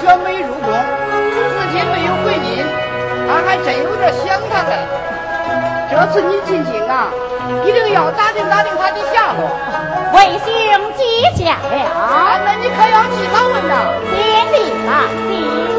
选美入宫至今没有回音俺还真有点想他了这次你进京啊一定要打听打听他的下落。卫星即将了。那你可要替老温呐。接力吧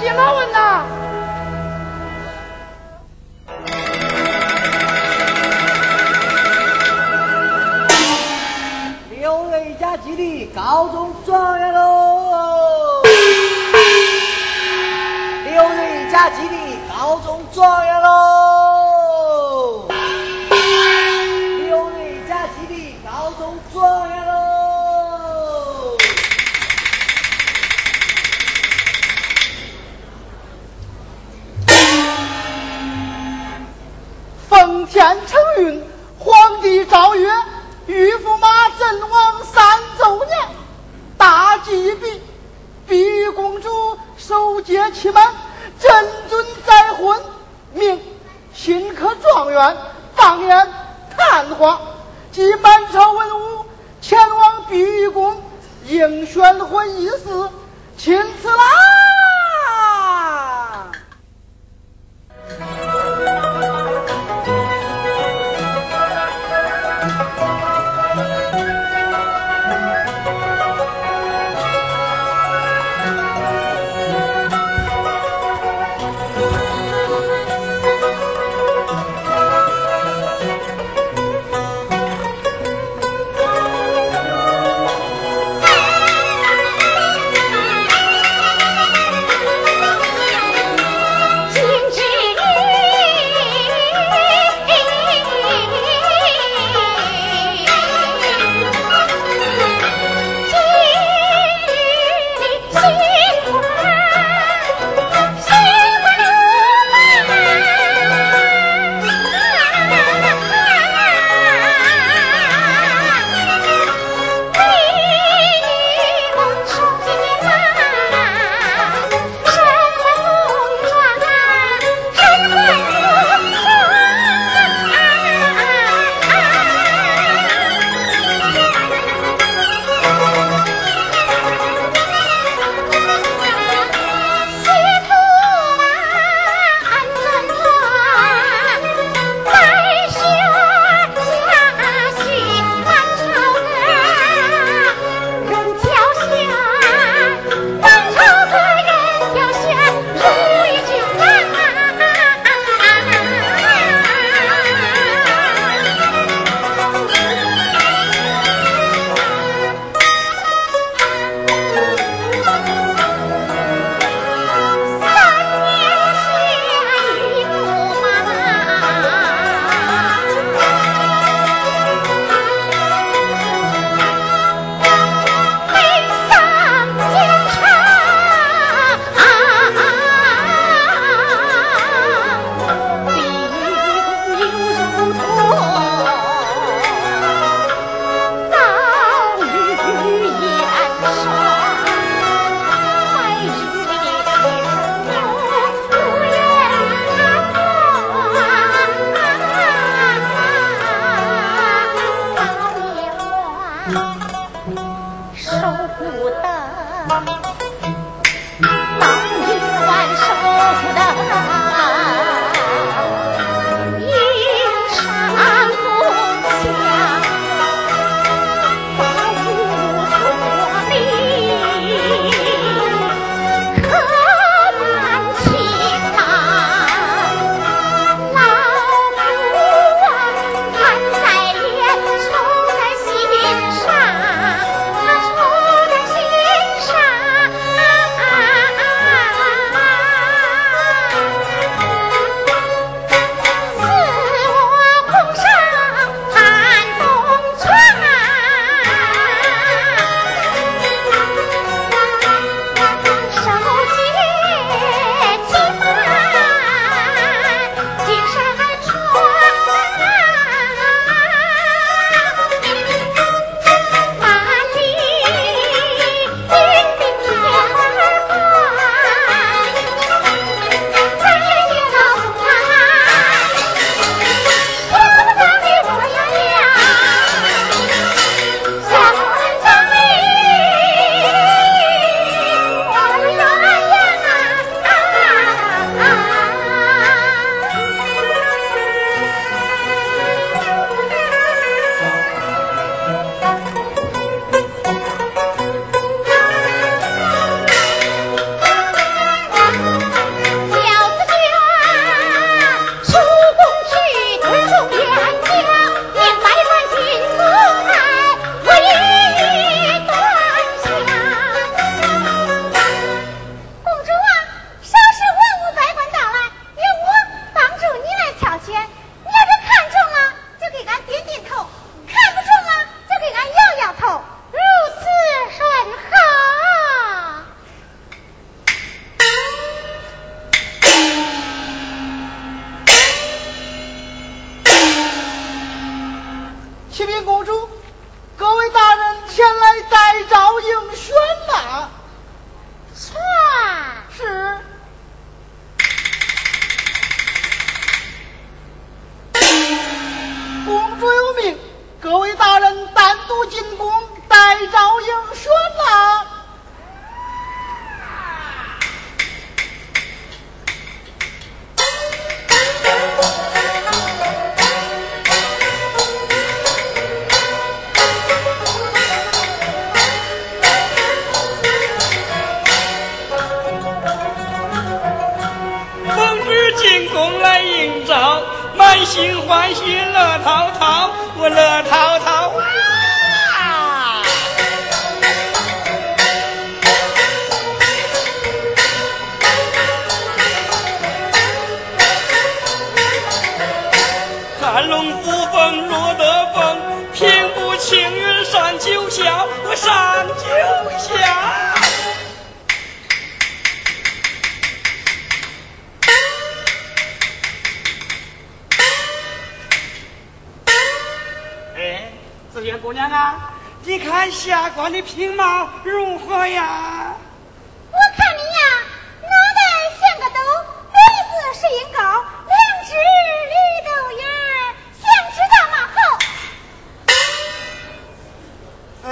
接老文呐刘瑞家基地高中状元喽。刘瑞家基科状元，当年探花，及满朝文武前往碧玉宫应选婚仪式，请赐啦。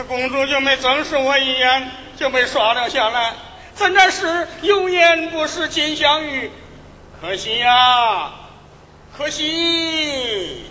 公主就没正视我一眼，就被刷了下来，真的是有眼不识金镶玉，可惜呀，可惜。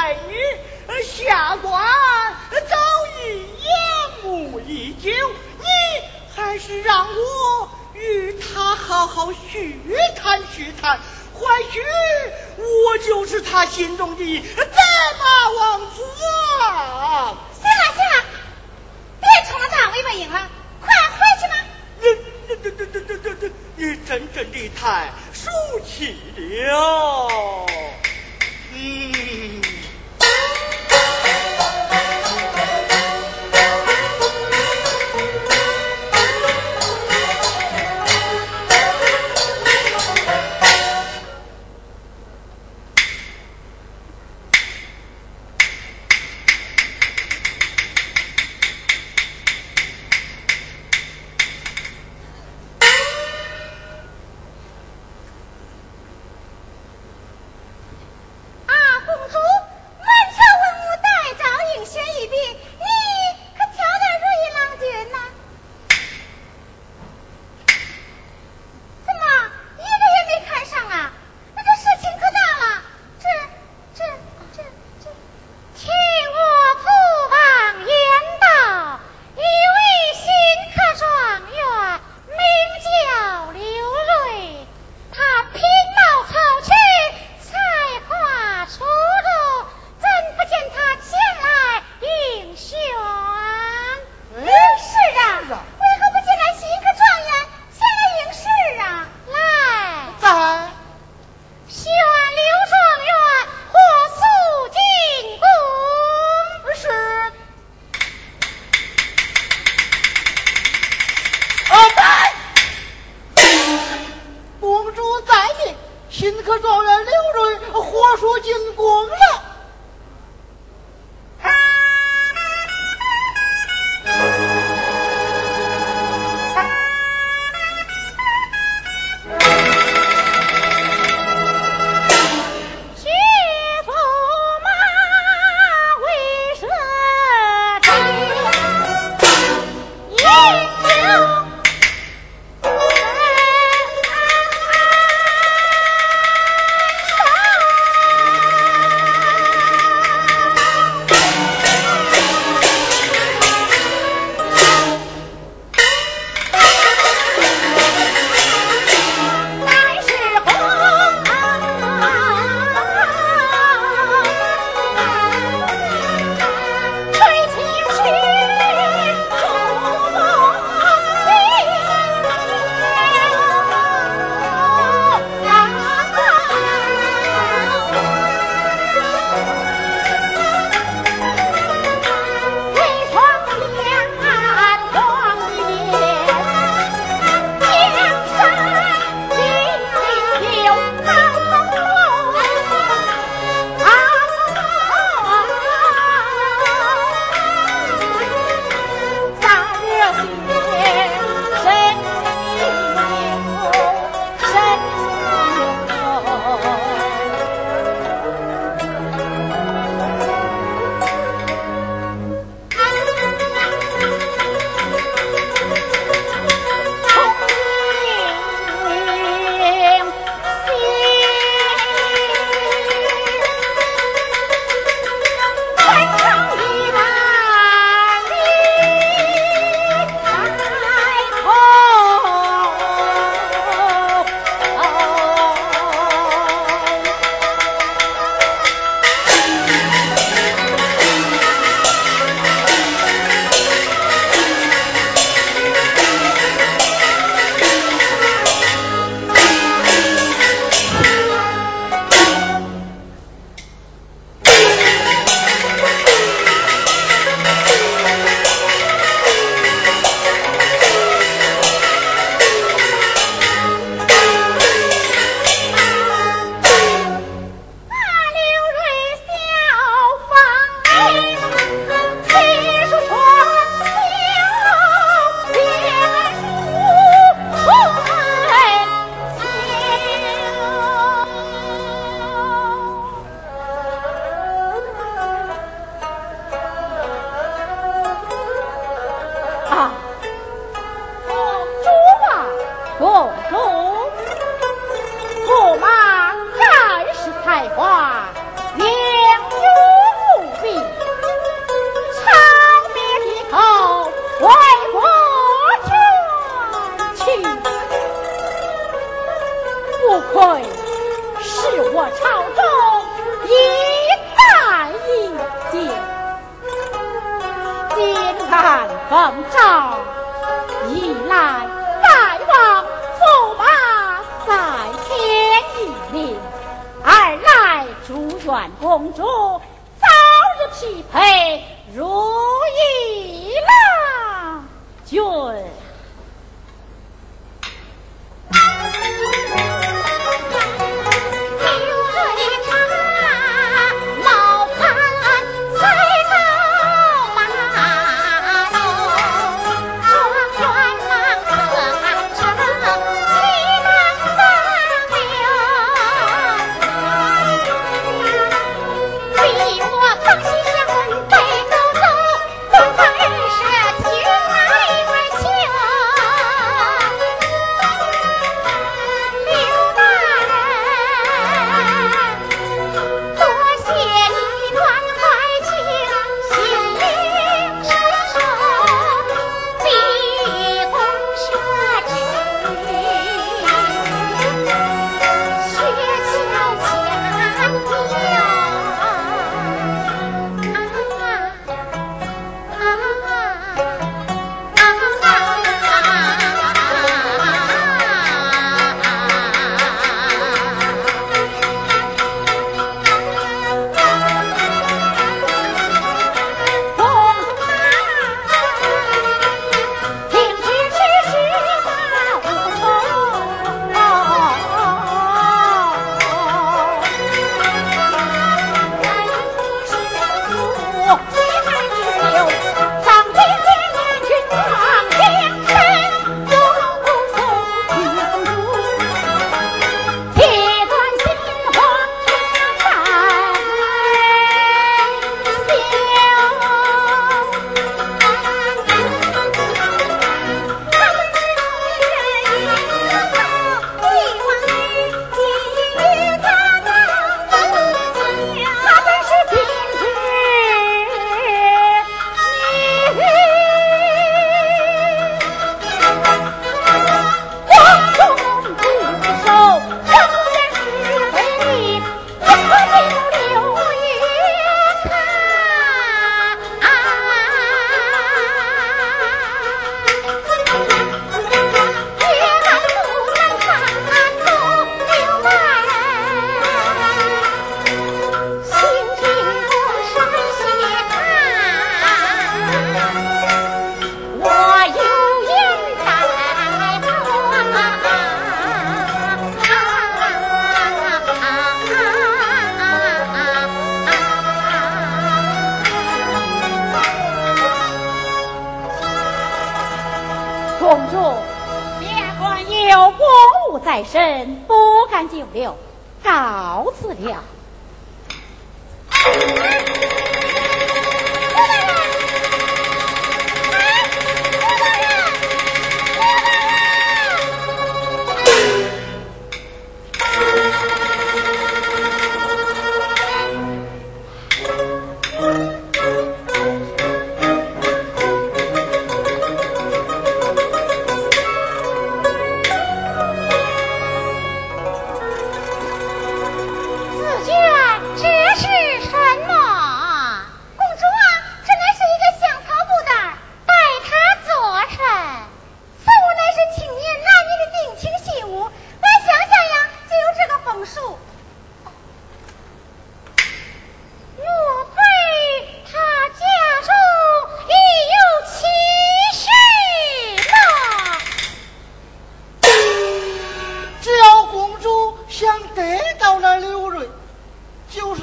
爱你，下官早已仰慕已久。你还是让我与他好好叙谈叙谈，或许我就是他心中的白马王子。行了行了，别扯大尾巴鹰了，快回去吧。你你你你你你你你，你真正的太俗气了。嗯。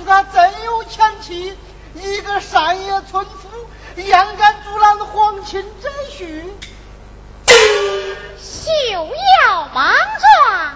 他真有前妻，一个山野村妇，掩盖阻拦的皇亲准婿，休要莽撞。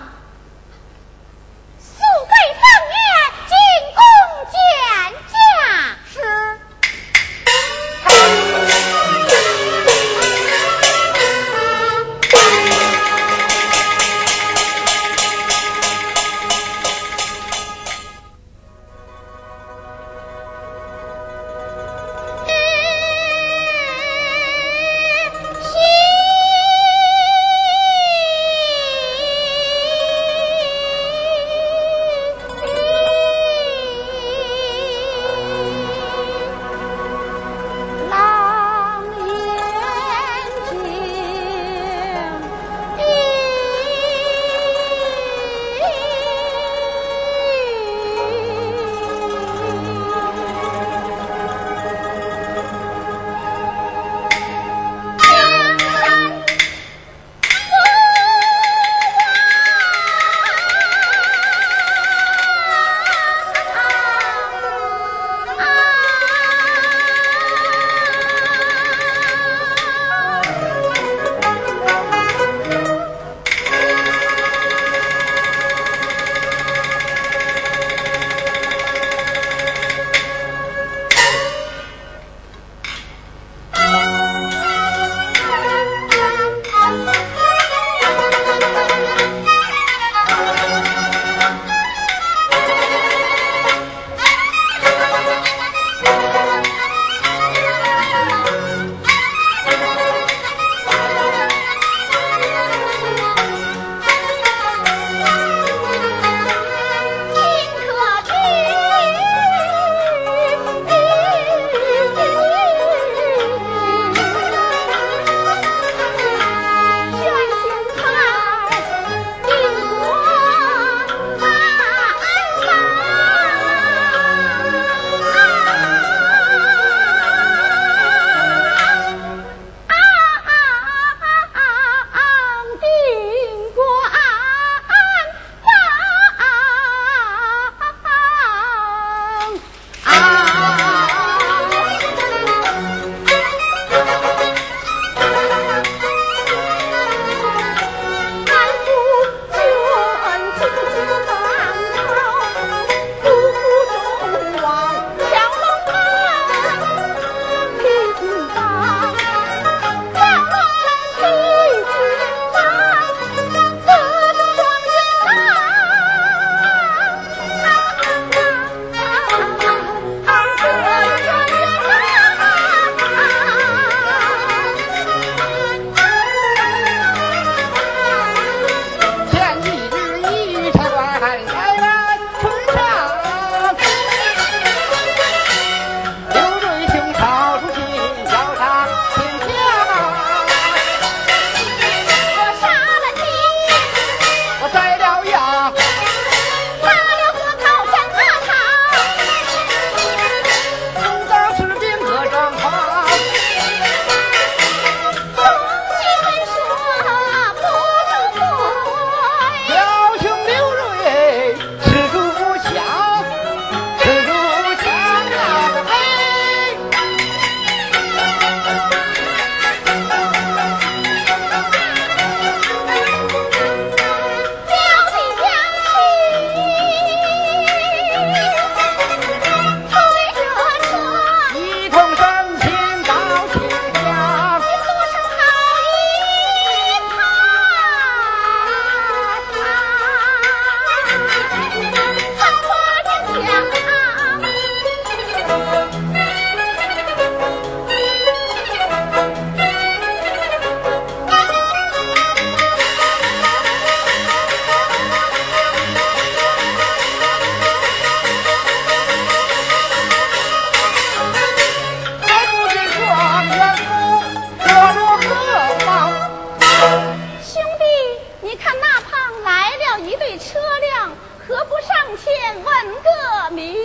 你看那旁来了一队车辆，何不上前问个明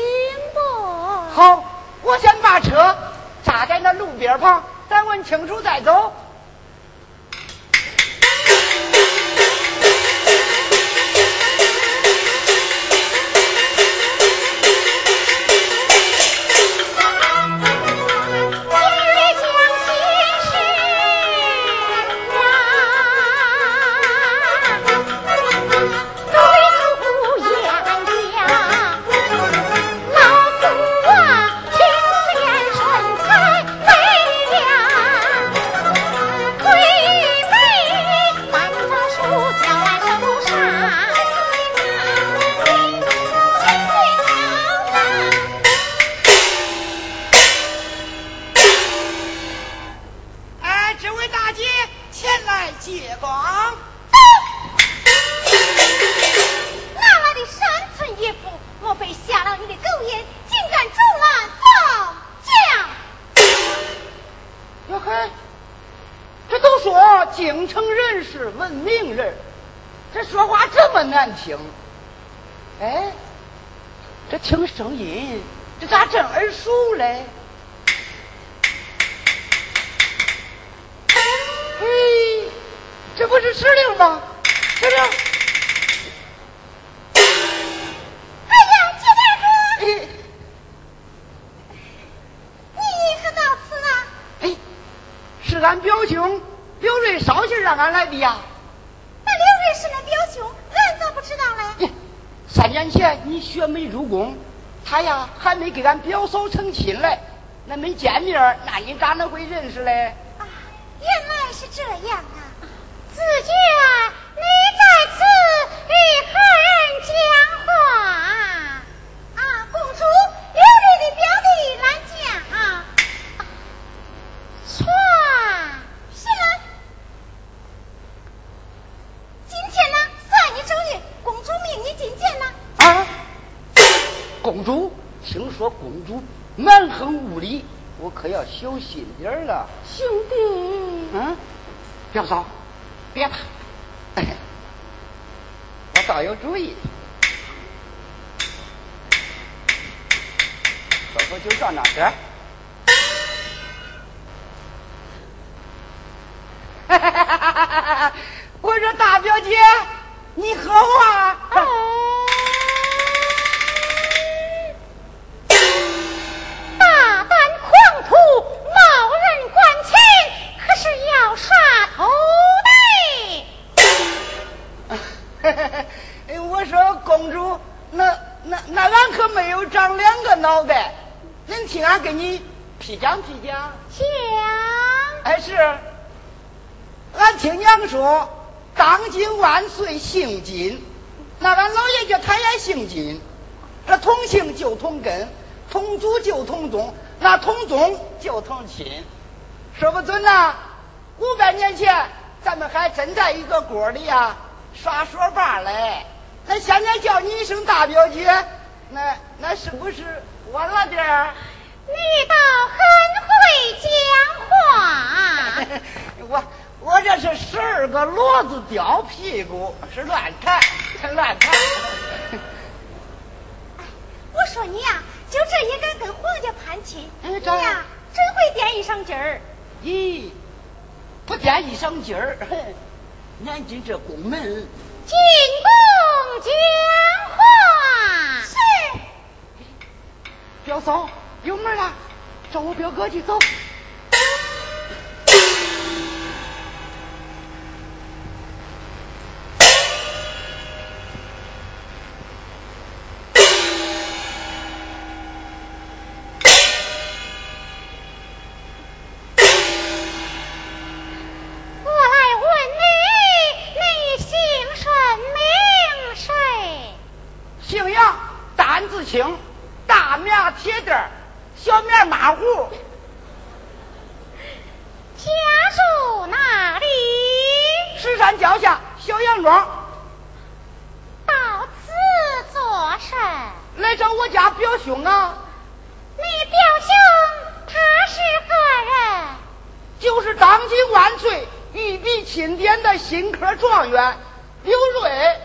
白？好，我先把车扎在那路边旁，咱问清楚再走。给俺表嫂成亲嘞，那没见面，那你咋能会认识嘞？啊，原来是这样啊！子娟，你在此与何人讲话？啊，公主，刘丽的表弟来见啊！错，是了。今天呢，算你周日，公主命你觐见呢。啊，公主。听说公主蛮横无理，我可要小心点了。兄弟，嗯，表嫂，别怕，我倒有主意。喝喝酒壮壮胆。哈哈哈哈哈哈！我说大表姐，你喝话。我说公主，那那那俺可没有长两个脑袋，恁听俺给你批讲批讲。讲。哎是，俺听娘说，当今万岁姓金，那俺老爷家他也姓金，这同姓就同根，同祖就同宗，那同宗就同亲，说不准呐。五百年前，咱们还真在一个锅里呀耍说把嘞。那现在叫你一声大表姐，那那是不是晚了点儿？你倒很会讲话。我我这是十二个骡子吊屁股，是乱弹，乱弹。我说你呀，就这也敢跟皇家攀亲？你呀，真会点一声劲儿。咦，不点一声劲儿，俺进这宫门，进宫讲话。是。表嫂，有门了，找我表哥去走。山脚下小杨庄。到此作甚？来找我家表兄啊。你表兄他是何人？就是当今万岁御笔钦点的新科状元刘瑞。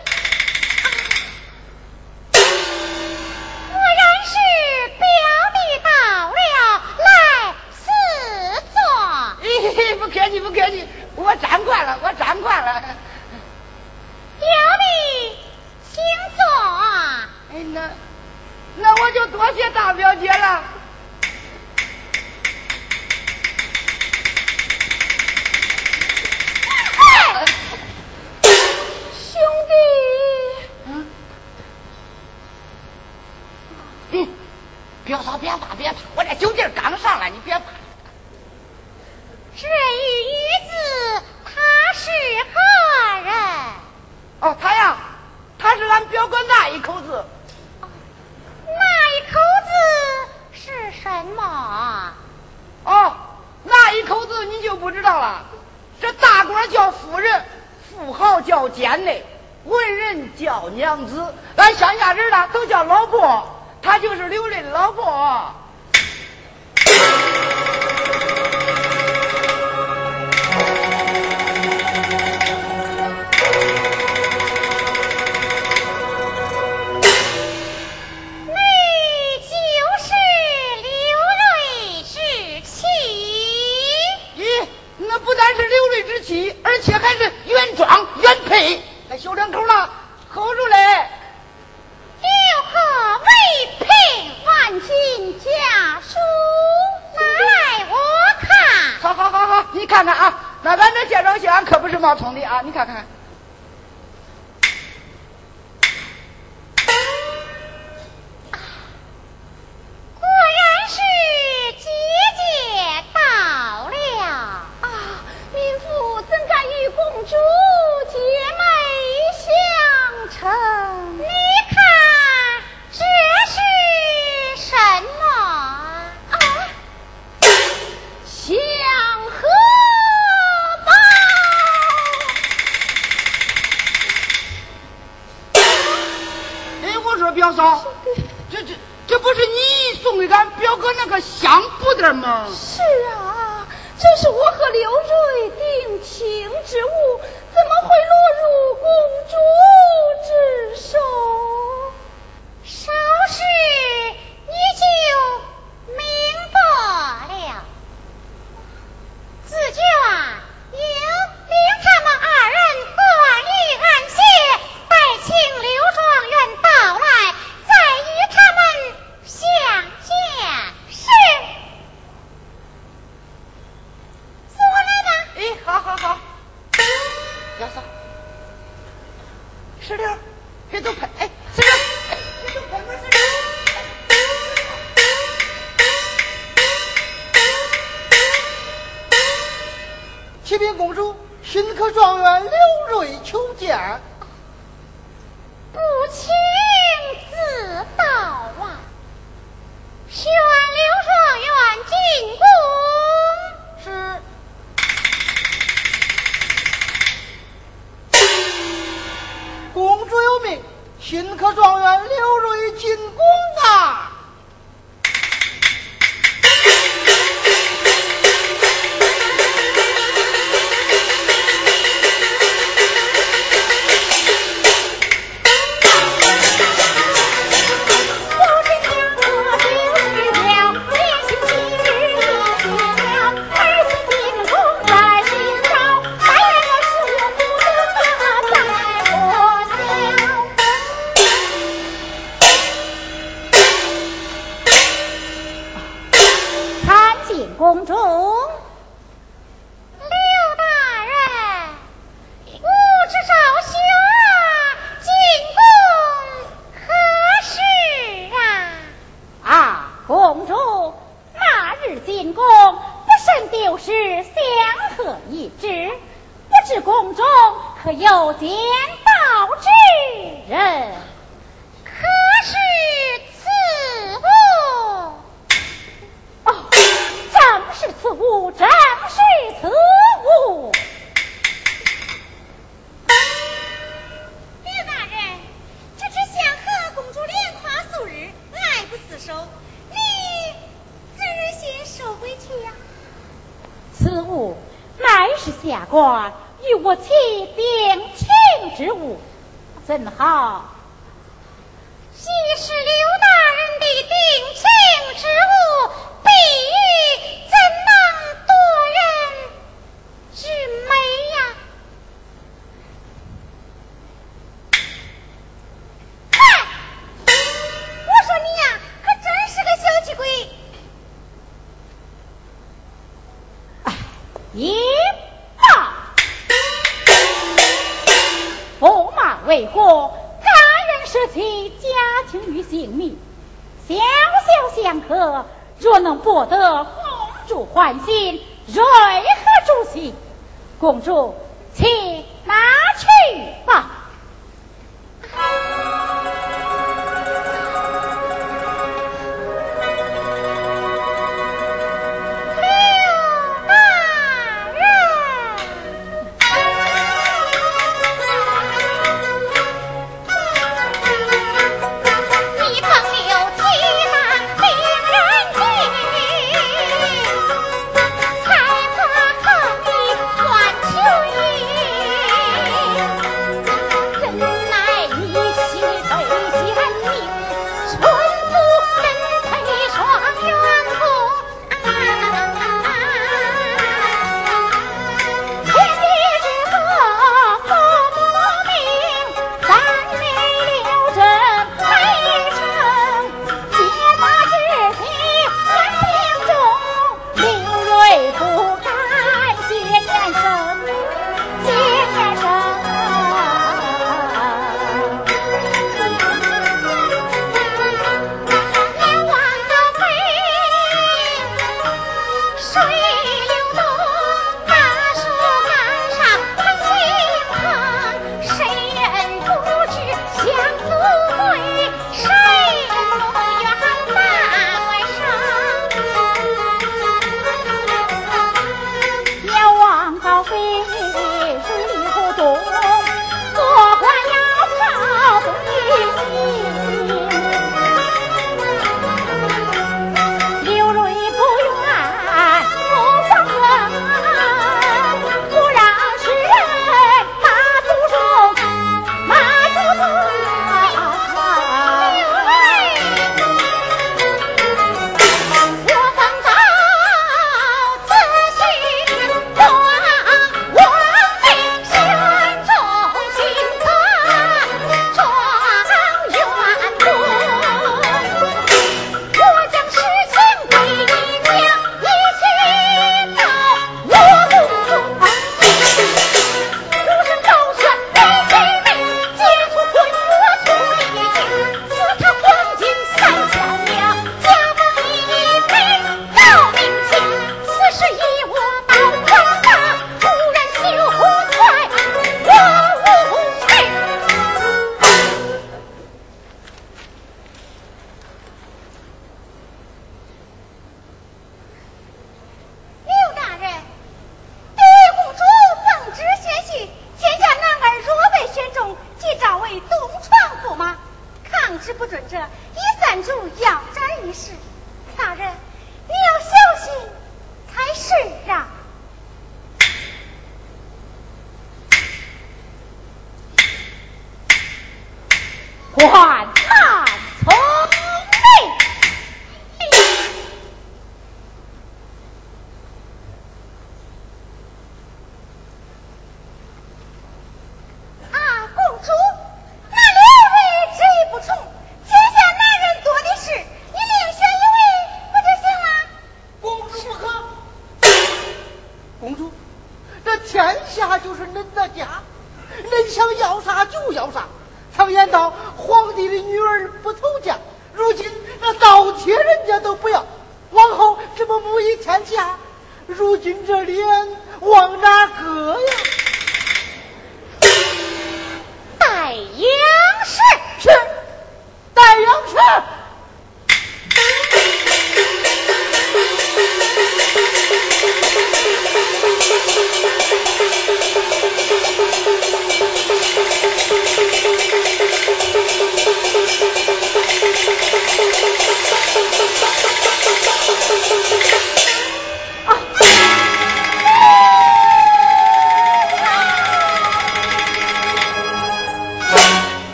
不知不知宫中可有见报之人？可是此物？哦，正是此物，正是此物。李大人，这只香荷公主连夸数日，爱不释手，你今日先收回去呀。此物。是下官与我妻定亲之物怎好。既是刘大人的定亲之物若能博得公主欢心，瑞和主心，公主请公主这天下就是您的家您想要啥就要啥。常言道皇帝的女儿不愁嫁如今那倒贴人家都不要。往后怎么母仪天下如今这脸往哪搁呀？戴阳氏